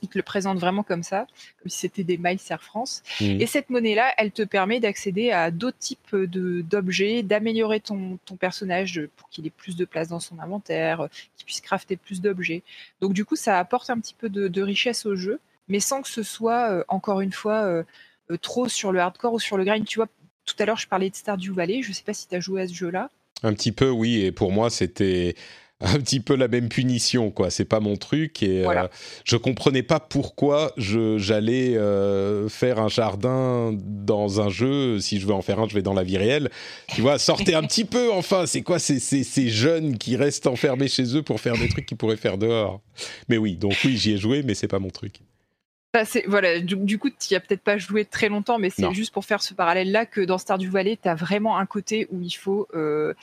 Ils te le présentent vraiment comme ça, comme si c'était des miles Air France. Mhm. Et cette monnaie-là, elle te permet d'accéder à d'autres types d'objets, d'améliorer ton, ton personnage pour qu'il ait plus de place dans son inventaire, euh, qu'il puisse crafter plus d'objets. Donc du coup, ça apporte un petit peu de, de richesse au jeu, mais sans que ce soit, euh, encore une fois, euh, euh, trop sur le hardcore ou sur le grind. Tu vois, tout à l'heure, je parlais de Stardew Valley. Je sais pas si tu as joué à ce jeu-là. Un petit peu, oui. Et pour moi, c'était un petit peu la même punition, quoi. C'est pas mon truc. Et Voilà. euh, je comprenais pas pourquoi j'allais euh, faire un jardin dans un jeu. Si je veux en faire un, je vais dans la vie réelle. Tu vois, sortez un petit peu, enfin. C'est quoi ces, ces, ces jeunes qui restent enfermés chez eux pour faire des trucs qu'ils pourraient faire dehors? Mais oui, donc oui, j'y ai joué, mais c'est pas mon truc. C'est- voilà, du, du coup, tu as peut-être pas joué très longtemps, mais c'est juste pour faire ce parallèle-là que dans Stardew Valley, tu as vraiment un côté où il faut, euh,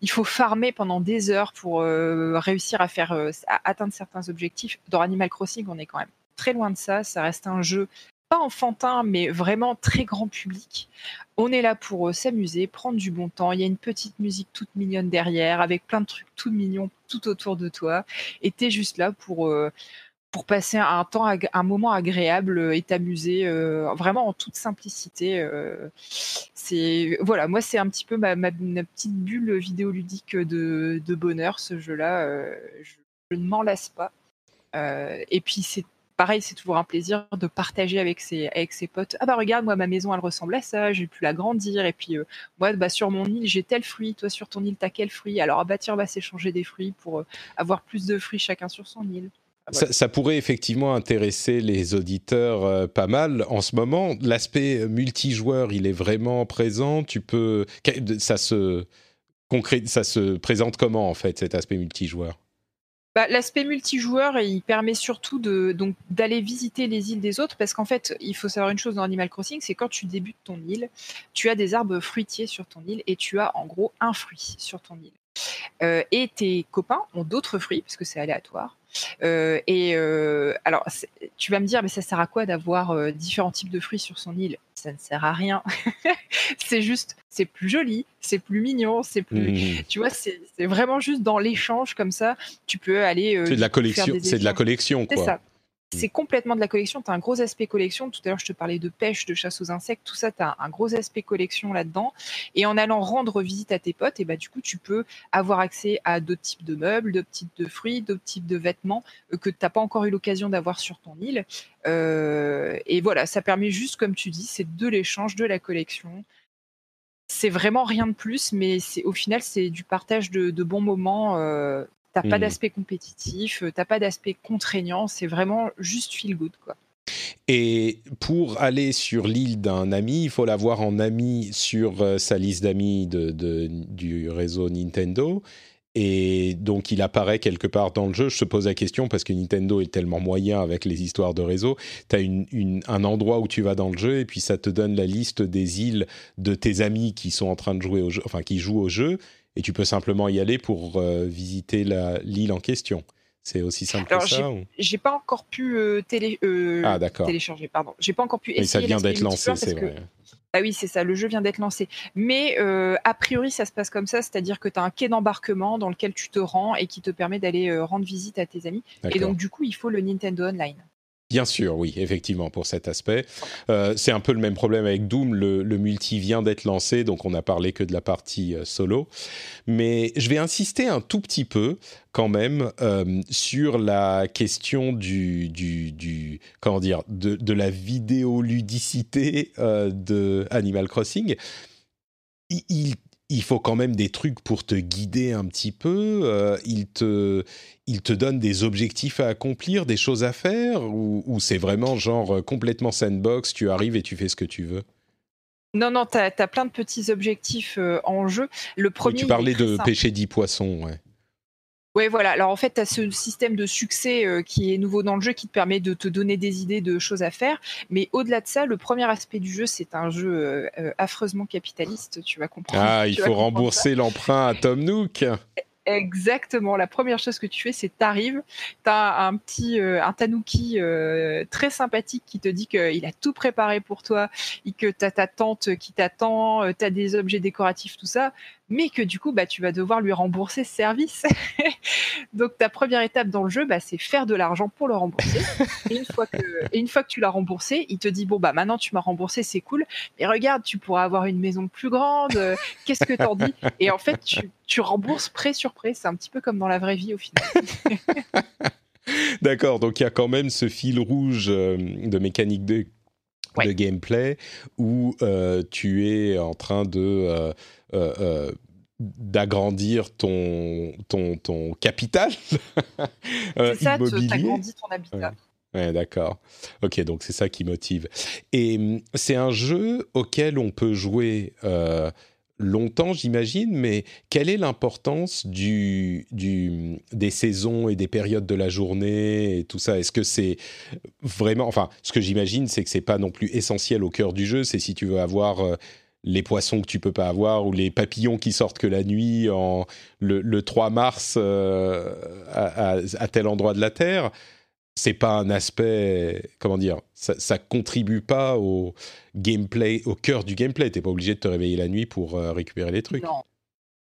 il faut farmer pendant des heures pour euh, réussir à faire euh, à atteindre certains objectifs. Dans Animal Crossing, on est quand même très loin de ça. Ça reste un jeu pas enfantin, mais vraiment très grand public. On est là pour euh, s'amuser, prendre du bon temps. Il y a une petite musique toute mignonne derrière, avec plein de trucs tout mignons tout autour de toi. Et tu es juste là pour, pour passer un temps, un moment agréable euh, et t'amuser euh, vraiment en toute simplicité. euh, c'est voilà, moi c'est un petit peu ma, petite bulle vidéoludique de, bonheur ce jeu-là. je, ne m'en lasse pas. Et puis c'est pareil, c'est toujours un plaisir de partager avec ses, potes. Ah bah regarde, moi ma maison elle ressemble à ça, j'ai pu l'agrandir. Et puis moi bah, sur mon île j'ai tel fruit, toi sur ton île t'as quel fruit? Alors ah bah tiens, on va s'échanger des fruits pour avoir plus de fruits chacun sur son île. Ah. Ça, ça pourrait effectivement intéresser les auditeurs euh, pas mal. En ce moment, l'aspect multijoueur, il est vraiment présent. Tu peux, que- ça se concré- ça se présente comment en fait cet aspect multijoueur? Bah, L'aspect multijoueur, il permet surtout de donc d'aller visiter les îles des autres parce qu'en fait, il faut savoir une chose dans Animal Crossing, c'est quand tu débutes ton île, tu as des arbres fruitiers sur ton île et tu as en gros un fruit sur ton île. Euh, et tes copains ont d'autres fruits parce que c'est aléatoire. Euh, et euh, alors, c'est- tu vas me dire, mais ça sert à quoi d'avoir euh, différents types de fruits sur son île? Ça ne sert à rien. c'est juste, c'est plus joli, c'est plus mignon, c'est plus, Mhm. tu vois, c'est c'est vraiment juste dans l'échange comme ça. Tu peux aller. C'est de la collection. C'est de la collection C'est quoi. ça. C'est complètement de la collection. Tu as un gros aspect collection. Tout à l'heure, je te parlais de pêche, de chasse aux insectes. Tout ça, tu as un gros aspect collection là-dedans. Et en allant rendre visite à tes potes, et bah, du coup, tu peux avoir accès à d'autres types de meubles, d'autres types de fruits, d'autres types de vêtements euh, que tu n'as pas encore eu l'occasion d'avoir sur ton île. Euh, et voilà, ça permet juste, comme tu dis, c'est de l'échange, de la collection. C'est vraiment rien de plus, mais c'est au final, c'est du partage de, bons moments. Euh, T'as pas mmh. d'aspect compétitif, euh, t'as pas d'aspect contraignant, c'est vraiment juste feel good quoi. Et pour aller sur l'île d'un ami, il faut l'avoir en ami sur euh, sa liste d'amis de, du réseau Nintendo. Et donc, il apparaît quelque part dans le jeu. Je te pose la question parce que Nintendo est tellement moyen avec les histoires de réseau. Tu as une, un endroit où tu vas dans le jeu et puis ça te donne la liste des îles de tes amis qui sont en train de jouer au jeu, enfin qui jouent au jeu et tu peux simplement y aller pour euh, visiter l'île en question. C'est aussi simple que ça J'ai pas encore pu euh, télé, euh, ah, télécharger, pardon. J'ai pas encore pu essayer. ça vient d'être lancé, c'est vrai. Ah oui, c'est ça, le jeu vient d'être lancé. Mais a priori, ça se passe comme ça, c'est-à-dire que tu as un quai d'embarquement dans lequel tu te rends et qui te permet d'aller rendre visite à tes amis. Et donc, du coup, il faut le Nintendo Online. Bien sûr, oui, effectivement, pour cet aspect. Euh, c'est un peu le même problème avec Doom. Le, multi vient d'être lancé, donc on n'a parlé que de la partie euh, solo. Mais je vais insister un tout petit peu, quand même, euh, sur la question du, du, comment dire, de, de la vidéoludicité de Animal Crossing. il faut quand même des trucs pour te guider un petit peu. Euh, il, te, il te donne des objectifs à accomplir, des choses à faire, ou, c'est vraiment genre euh, complètement sandbox, tu arrives et tu fais ce que tu veux? Non, non, tu as, plein de petits objectifs euh, en jeu. Le premier. tu parlais de pêcher 10 poissons, ouais. Oui, voilà. Alors en fait, tu as ce système de succès euh, qui est nouveau dans le jeu qui te permet de te donner des idées de choses à faire. Mais au-delà de ça, le premier aspect du jeu, c'est un jeu euh, euh, affreusement capitaliste. Tu vas comprendre. Ah, il faut rembourser l'emprunt à Tom Nook. Exactement. La première chose que tu fais, c'est t'arrives, t'as un petit un tanuki très sympathique qui te dit qu'il a tout préparé pour toi, et que t'as ta tante qui t'attend, t'as des objets décoratifs, tout ça mais que du coup, bah, tu vas devoir lui rembourser ce service. Donc, ta première étape dans le jeu, bah, c'est faire de l'argent pour le rembourser. et, une fois que, une fois que tu l'as remboursé, il te dit, bon, bah, maintenant, tu m'as remboursé, c'est cool. Mais regarde, tu pourras avoir une maison plus grande. Qu'est-ce que t'en dis? Et en fait, tu, tu rembourses prêt sur prêt. C'est un petit peu comme dans la vraie vie, au final. D'accord, donc il y a quand même ce fil rouge euh, de mécanique de, de gameplay où euh, tu es en train de euh, euh, d'agrandir ton, ton, ton capital C'est ça, tu agrandis ton habitat. Ouais. d'accord. Ok, donc c'est ça qui motive. Et hum, c'est un jeu auquel on peut jouer longtemps, j'imagine, mais quelle est l'importance du, des saisons et des périodes de la journée et tout ça? Est-ce que c'est vraiment... Enfin, ce que j'imagine, c'est que c'est pas non plus essentiel au cœur du jeu, c'est si tu veux avoir les poissons que tu peux pas avoir ou les papillons qui sortent que la nuit en le, 3 mars euh, à, tel endroit de la Terre, c'est pas un aspect comment dire ça, ça contribue pas au gameplay au cœur du gameplay t'es pas obligé de te réveiller la nuit pour euh, récupérer les trucs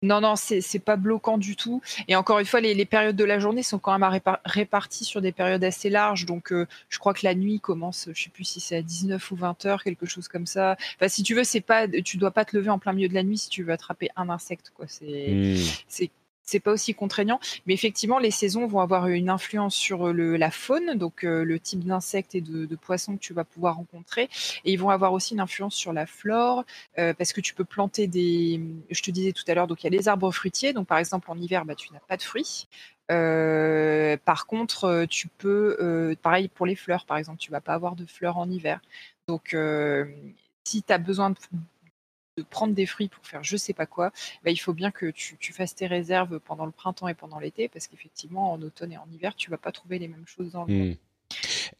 non, non, c'est pas bloquant du tout. Et encore une fois, les, périodes de la journée sont quand même réparties sur des périodes assez larges. Donc, euh, je crois que la nuit commence, je sais plus si c'est à 19 ou 20 heures, quelque chose comme ça. Enfin, si tu veux, c'est pas, tu dois pas te lever en plein milieu de la nuit si tu veux attraper un insecte, quoi. C'est, hmm c'est pas aussi contraignant. Mais effectivement, les saisons vont avoir une influence sur le, la faune, donc euh, le type d'insectes et de, poissons que tu vas pouvoir rencontrer. Et ils vont avoir aussi une influence sur la flore, euh, parce que tu peux planter des. Je te disais tout à l'heure, donc il y a les arbres fruitiers. Donc par exemple, en hiver, bah, tu n'as pas de fruits. Euh, par contre, tu peux, pareil pour les fleurs, par exemple, tu vas pas avoir de fleurs en hiver. Donc, si tu as besoin de de prendre des fruits pour faire je sais pas quoi, bah, il faut bien que tu, fasses tes réserves pendant le printemps et pendant l'été, parce qu'effectivement, en automne et en hiver, tu vas pas trouver les mêmes choses dans le monde. Hmm.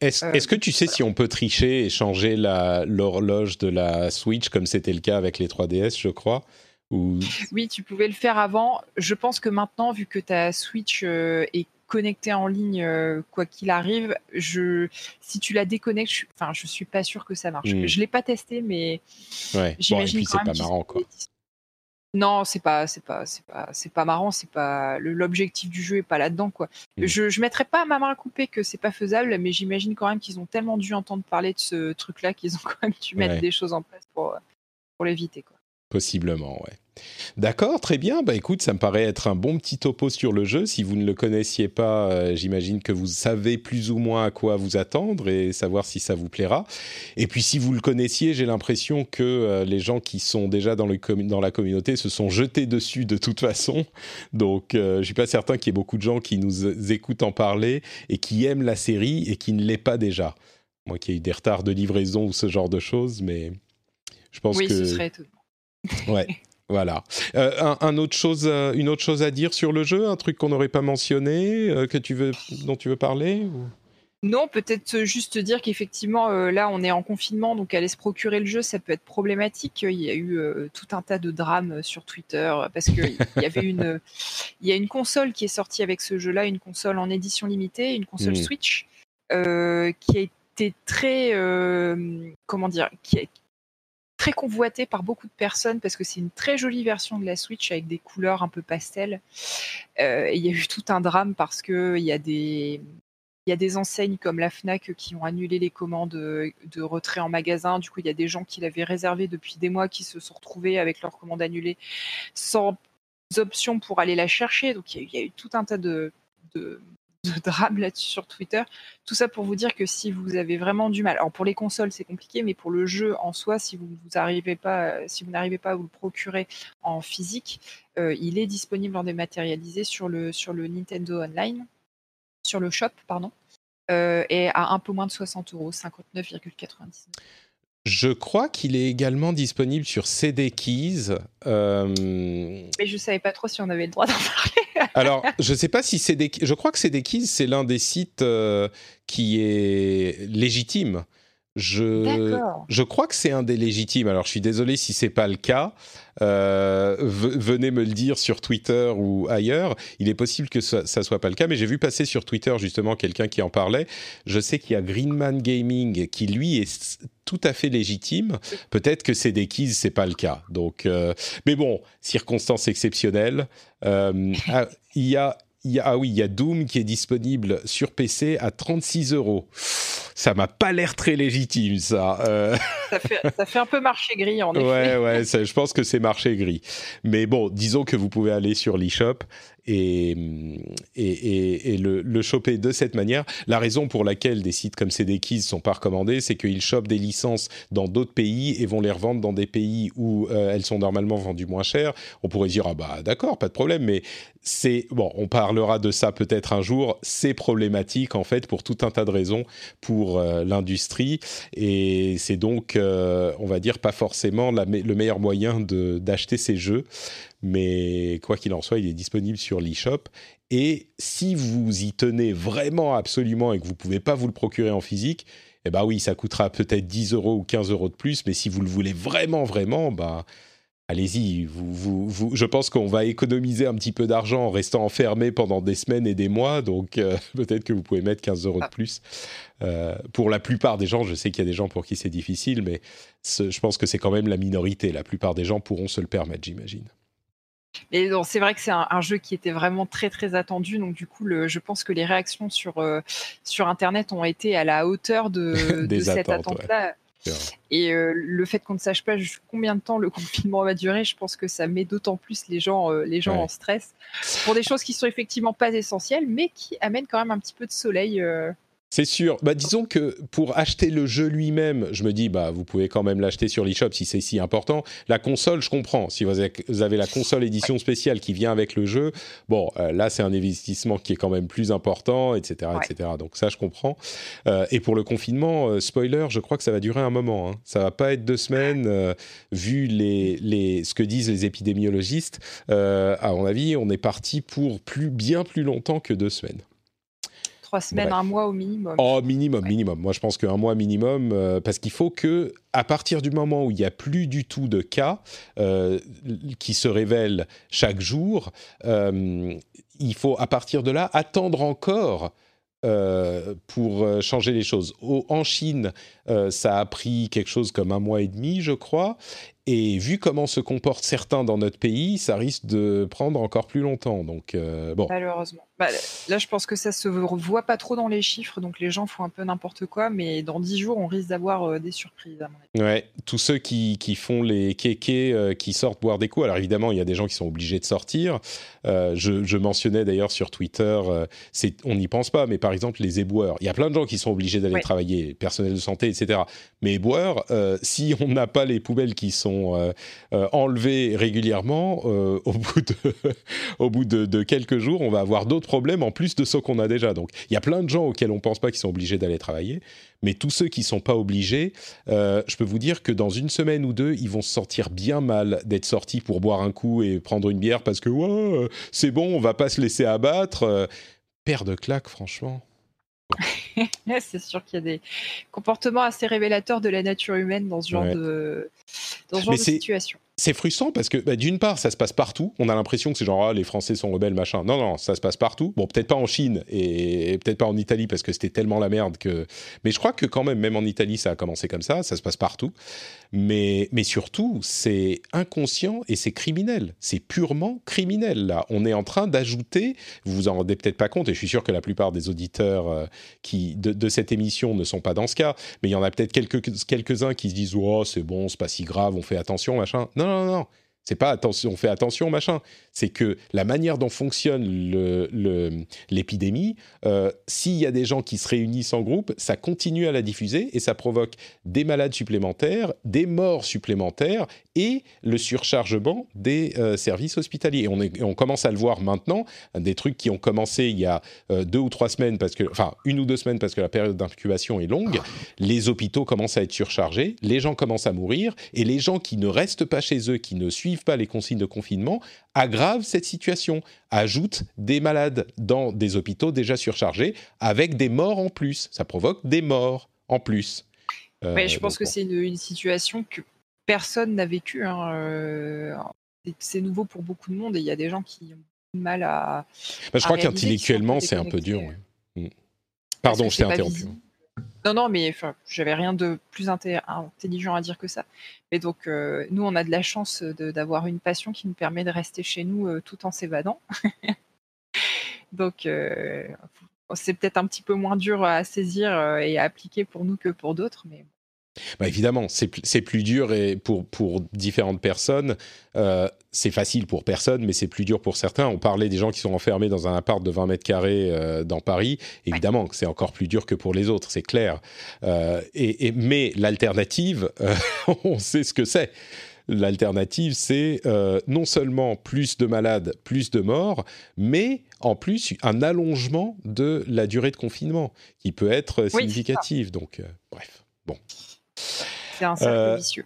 Est-ce euh, que tu sais si on peut tricher et changer l'horloge de la Switch comme c'était le cas avec les 3DS, je crois Ou... Oui, tu pouvais le faire avant. Je pense que maintenant, vu que ta Switch euh, est connecté en ligne euh, quoi qu'il arrive. Je, si tu la déconnectes, je, enfin, je suis pas sûr que ça marche. Hmm. Je l'ai pas testé, mais j'imagine bon, c'est pas marrant quoi. Non, c'est pas, c'est pas, c'est pas, c'est pas marrant. C'est pas le- l'objectif du jeu est pas là-dedans quoi. Mm. Je, je mettrais pas ma main à couper que c'est pas faisable, mais j'imagine quand même qu'ils ont tellement dû entendre parler de ce truc-là qu'ils ont quand même dû mettre Ouais. des choses en place pour pour l'éviter quoi. Possiblement, ouais. D'accord, très bien. Bah écoute, ça me paraît être un bon petit topo sur le jeu. Si vous ne le connaissiez pas, euh, j'imagine que vous savez plus ou moins à quoi vous attendre et savoir si ça vous plaira. Et puis si vous le connaissiez, j'ai l'impression que euh, les gens qui sont déjà dans, le dans la communauté se sont jetés dessus de toute façon. Donc euh, je suis pas certain qu'il y ait beaucoup de gens qui nous euh, écoutent en parler et qui aiment la série et qui ne l'aient pas déjà. Moi qui ai eu des retards de livraison ou ce genre de choses, mais je pense oui, que... ce serait étonnant. Ouais, voilà. Euh, un, un autre chose, euh, une autre chose à dire sur le jeu, un truc qu'on n'aurait pas mentionné, euh, que tu veux, dont tu veux parler ou- Non, peut-être juste dire qu'effectivement, euh, là, on est en confinement, donc aller se procurer le jeu, ça peut être problématique. Il y a eu tout un tas de drames sur Twitter parce qu'il y avait une, il y a une console qui est sortie avec ce jeu-là, une console en édition limitée, une console Mm. Switch, qui a été très, comment dire, qui très convoitée par beaucoup de personnes parce que c'est une très jolie version de la Switch avec des couleurs un peu pastel. Euh, et il y a eu tout un drame parce que il y a des il y a des enseignes comme la Fnac qui ont annulé les commandes de retrait en magasin. Du coup, il y a des gens qui l'avaient réservé depuis des mois qui se sont retrouvés avec leurs commandes annulées sans option pour aller la chercher. Donc, il y a eu, tout un tas de, de drames là-dessus sur Twitter. Tout ça pour vous dire que si vous avez vraiment du mal, alors pour les consoles c'est compliqué, mais pour le jeu en soi, si vous vous arrivez pas, euh, si vous n'arrivez pas à vous le procurer en physique, euh, il est disponible en dématérialisé sur le sur le Nintendo Online, sur le shop pardon, euh, et à un peu moins de 60 euros, 59,99. Je crois qu'il est également disponible sur CD Keys. Euh, Mais je savais pas trop si on avait le droit d'en parler. alors, je sais pas si CD, je crois que CD Keys c'est l'un des sites euh, qui est légitime. Je, je crois que c'est un des légitimes. Alors, je suis désolé si c'est pas le cas. Euh, ve- venez me le dire sur Twitter ou ailleurs. Il est possible que ça, ça soit pas le cas, mais j'ai vu passer sur Twitter justement quelqu'un qui en parlait. Je sais qu'il y a Greenman Gaming qui lui est tout à fait légitime. Peut-être que c'est des keys, c'est pas le cas. Donc, euh, mais bon, circonstances exceptionnelles. Euh, ah, il y a il y a, ah oui, il y a Doom qui est disponible sur PC à 36 euros. Ça m'a pas l'air très légitime, ça. Euh, Ça fait, ça fait un peu marché gris en effet. ouais, ouais, ça- je pense que c'est marché gris. Mais bon, disons que vous pouvez aller sur l'eShop et, le, choper de cette manière. La raison pour laquelle des sites comme CDKeys sont pas recommandés, c'est qu'ils chopent des licences dans d'autres pays et vont les revendre dans des pays où euh, elles sont normalement vendues moins cher. On pourrait dire, ah bah d'accord, pas de problème, mais c'est, bon, on parlera de ça peut-être un jour, c'est problématique en fait pour tout un tas de raisons pour euh, l'industrie et c'est donc, euh, on va dire, pas forcément le meilleur moyen d'acheter ces jeux. Mais quoi qu'il en soit, il est disponible sur l'eShop. Et si vous y tenez vraiment absolument et que vous pouvez pas vous le procurer en physique, eh ben oui, ça coûtera peut-être 10 euros ou 15 euros de plus. Mais si vous le voulez vraiment, vraiment, bah, allez-y. Vous, vous, vous- je pense qu'on va économiser un petit peu d'argent en restant enfermé pendant des semaines et des mois. Donc euh, peut-être que vous pouvez mettre 15 euros de plus. Euh, pour la plupart des gens, je sais qu'il y a des gens pour qui c'est difficile, mais je pense que c'est quand même la minorité. La plupart des gens pourront se le permettre, j'imagine. C'est vrai que c'est un, un jeu qui était vraiment très très attendu. Donc du coup, le, je pense que les réactions sur euh, sur Internet ont été à la hauteur de, de cette attente-là. Et euh, le fait qu'on ne sache pas combien de temps le confinement va durer, je pense que ça met d'autant plus les gens euh, les gens Ouais. en stress pour des choses qui sont effectivement pas essentielles, mais qui amènent quand même un petit peu de soleil. C'est sûr. Bah, disons que pour acheter le jeu lui-même, je me dis, bah, vous pouvez quand même l'acheter sur l'eShop si c'est si important. La console, je comprends. Si vous avez, la console édition spéciale qui vient avec le jeu, bon, euh, là, c'est un investissement qui est quand même plus important, etc., Ouais. etc. Donc ça, je comprends. Euh, et pour le confinement, euh, spoiler, je crois que ça va durer un moment. Hein. Ça va pas être deux semaines, vu les, les, ce que disent les épidémiologistes. À mon avis, on est parti pour plus, bien plus longtemps que deux semaines. Trois semaines, Bref. un mois au minimum. Oh, minimum, Ouais. minimum. Moi, je pense qu'un mois minimum, euh, parce qu'il faut que, à partir du moment où il n'y a plus du tout de cas euh, qui se révèlent chaque jour, euh, il faut, à partir de là, attendre encore. euh, pour euh, changer les choses. Au- en Chine, euh, ça a pris quelque chose comme un mois et demi, je crois, et vu comment se comportent certains dans notre pays, ça risque de prendre encore plus longtemps. Donc, euh, bon. Malheureusement. Bah, là, je pense que ça se voit pas trop dans les chiffres, donc les gens font un peu n'importe quoi, mais dans dix jours, on risque d'avoir euh, des surprises, à mon avis. Ouais, tous ceux qui, qui font les kékés, euh, qui sortent boire des coups. Alors évidemment, il y a des gens qui sont obligés de sortir. Je, je, mentionnais d'ailleurs sur Twitter, c'est, on n'y pense pas, mais par exemple, les éboueurs. Il y a plein de gens qui sont obligés d'aller travailler, personnel de santé, etc. Mais éboueurs, si on n'a pas les poubelles qui sont enlevées régulièrement, au bout, de, au bout de, quelques jours, on va avoir d'autres problèmes en plus de ceux qu'on a déjà. Donc il y a plein de gens auxquels on ne pense pas qui sont obligés d'aller travailler, mais tous ceux qui ne sont pas obligés, euh, je peux vous dire que dans une semaine ou deux, ils vont se sentir bien mal d'être sortis pour boire un coup et prendre une bière parce que c'est bon, on va pas se laisser abattre. Euh, père de claque, franchement. c'est sûr qu'il y a des comportements assez révélateurs de la nature humaine dans ce genre de, dans ce genre de situation c'est frustrant parce que bah, d'une part, ça se passe partout. On a l'impression que c'est genre ah, les Français sont rebelles, machin. Non, non, ça se passe partout. Bon, peut-être pas en Chine et, peut-être pas en Italie parce que c'était tellement la merde que. Mais je crois que quand même, même en Italie, ça a commencé comme ça. Ça se passe partout. Mais, mais surtout, c'est inconscient et c'est criminel. C'est purement criminel là. On est en train d'ajouter. Vous vous en rendez peut-être pas compte et je suis sûr que la plupart des auditeurs euh, qui de, cette émission ne sont pas dans ce cas. Mais il y en a peut-être quelques quelques uns qui se disent oh c'est bon, c'est pas si grave, on fait attention, machin. Non, non, non. C'est pas attention, on fait attention, machin. C'est que la manière dont fonctionne l'épidémie, euh, s'il y a des gens qui se réunissent en groupe, ça continue à la diffuser et ça provoque des malades supplémentaires, des morts supplémentaires et le surchargement des euh, services hospitaliers. Et on, commence à le voir maintenant, des trucs qui ont commencé il y a euh, deux ou trois semaines, parce que, enfin une ou deux semaines parce que la période d'incubation est longue. Les hôpitaux commencent à être surchargés, les gens commencent à mourir et les gens qui ne restent pas chez eux, qui ne suivent pas les consignes de confinement aggrave cette situation, ajoute des malades dans des hôpitaux déjà surchargés avec des morts en plus. Ça provoque des morts en plus. Euh, je pense que c'est une, situation que personne n'a vécue. Hein, euh, c'est nouveau pour beaucoup de monde et il y a des gens qui ont du mal à. Bah, je crois qu'intellectuellement, c'est un peu dur. Mm. Pardon, je t'ai interrompu. Non, non, mais j'avais rien de plus intelligent à dire que ça. Mais donc, euh, nous, on a de la chance d'avoir une passion qui nous permet de rester chez nous euh, tout en s'évadant. donc, euh, c'est peut-être un petit peu moins dur à saisir et à appliquer pour nous que pour d'autres, mais bah évidemment, c'est plus dur et pour, pour différentes personnes. Euh, c'est facile pour personne, mais c'est plus dur pour certains. On parlait des gens qui sont enfermés dans un appart de 20 mètres carrés euh, dans Paris. Évidemment, c'est encore plus dur que pour les autres, c'est clair. Euh, et, mais l'alternative, on sait ce que c'est. L'alternative, c'est non seulement plus de malades, plus de morts, mais en plus un allongement de la durée de confinement qui peut être significative. Donc, bref, bon. C'est un cercle euh, vicieux.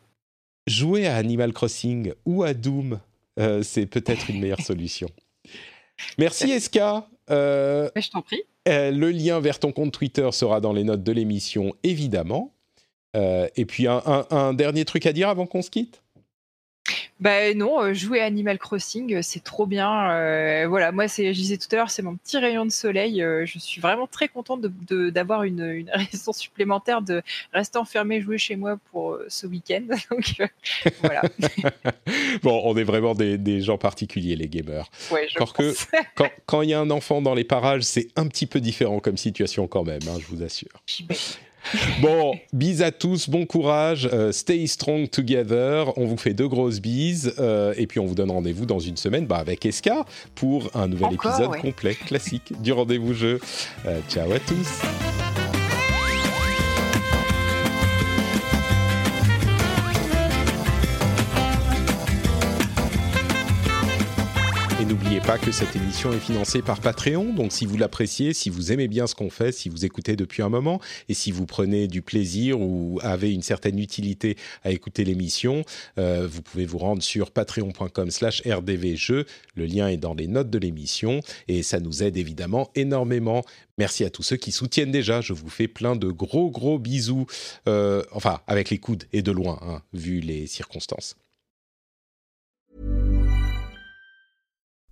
Jouer à Animal Crossing ou à Doom, euh, c'est peut-être une meilleure solution. Merci Eska. Euh, je t'en prie. le lien vers ton compte Twitter sera dans les notes de l'émission, évidemment. et puis un, dernier truc à dire avant qu'on se quitte? Ben non, euh, jouer à Animal Crossing, euh, c'est trop bien. Euh, voilà, moi, c'est, je disais tout à l'heure, c'est mon petit rayon de soleil. je suis vraiment très contente de, d'avoir une, une, raison supplémentaire de rester enfermé jouer chez moi pour ce week-end. Donc voilà. bon, on est vraiment des, des gens particuliers, les gamers. Ouais, je que quand il y a un enfant dans les parages, c'est un petit peu différent comme situation quand même, hein, je vous assure. Bon, bises à tous, bon courage, euh, stay strong together. On vous fait deux grosses bises euh, et puis on vous donne rendez-vous dans une semaine bah, avec Eska pour un nouvel épisode complet, classique du rendez-vous jeu. Euh, ciao à tous. N'oubliez pas que cette émission est financée par Patreon, donc si vous l'appréciez, si vous aimez bien ce qu'on fait, si vous écoutez depuis un moment, et si vous prenez du plaisir ou avez une certaine utilité à écouter l'émission, euh, vous pouvez vous rendre sur patreon.com slash rdvjeux, le lien est dans les notes de l'émission, et ça nous aide évidemment énormément. Merci à tous ceux qui soutiennent déjà, je vous fais plein de gros gros bisous, euh, enfin avec les coudes et de loin, hein, vu les circonstances.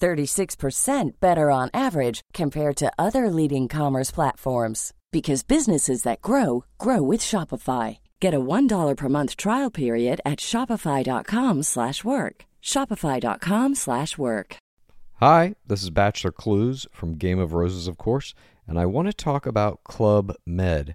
36% better on average compared to other leading commerce platforms because businesses that grow grow with Shopify. Get a $1 per month trial period at shopify.com/work. shopify.com/work. Hi, this is Bachelor Clues from Game of Roses, of course, and I want to talk about Club Med.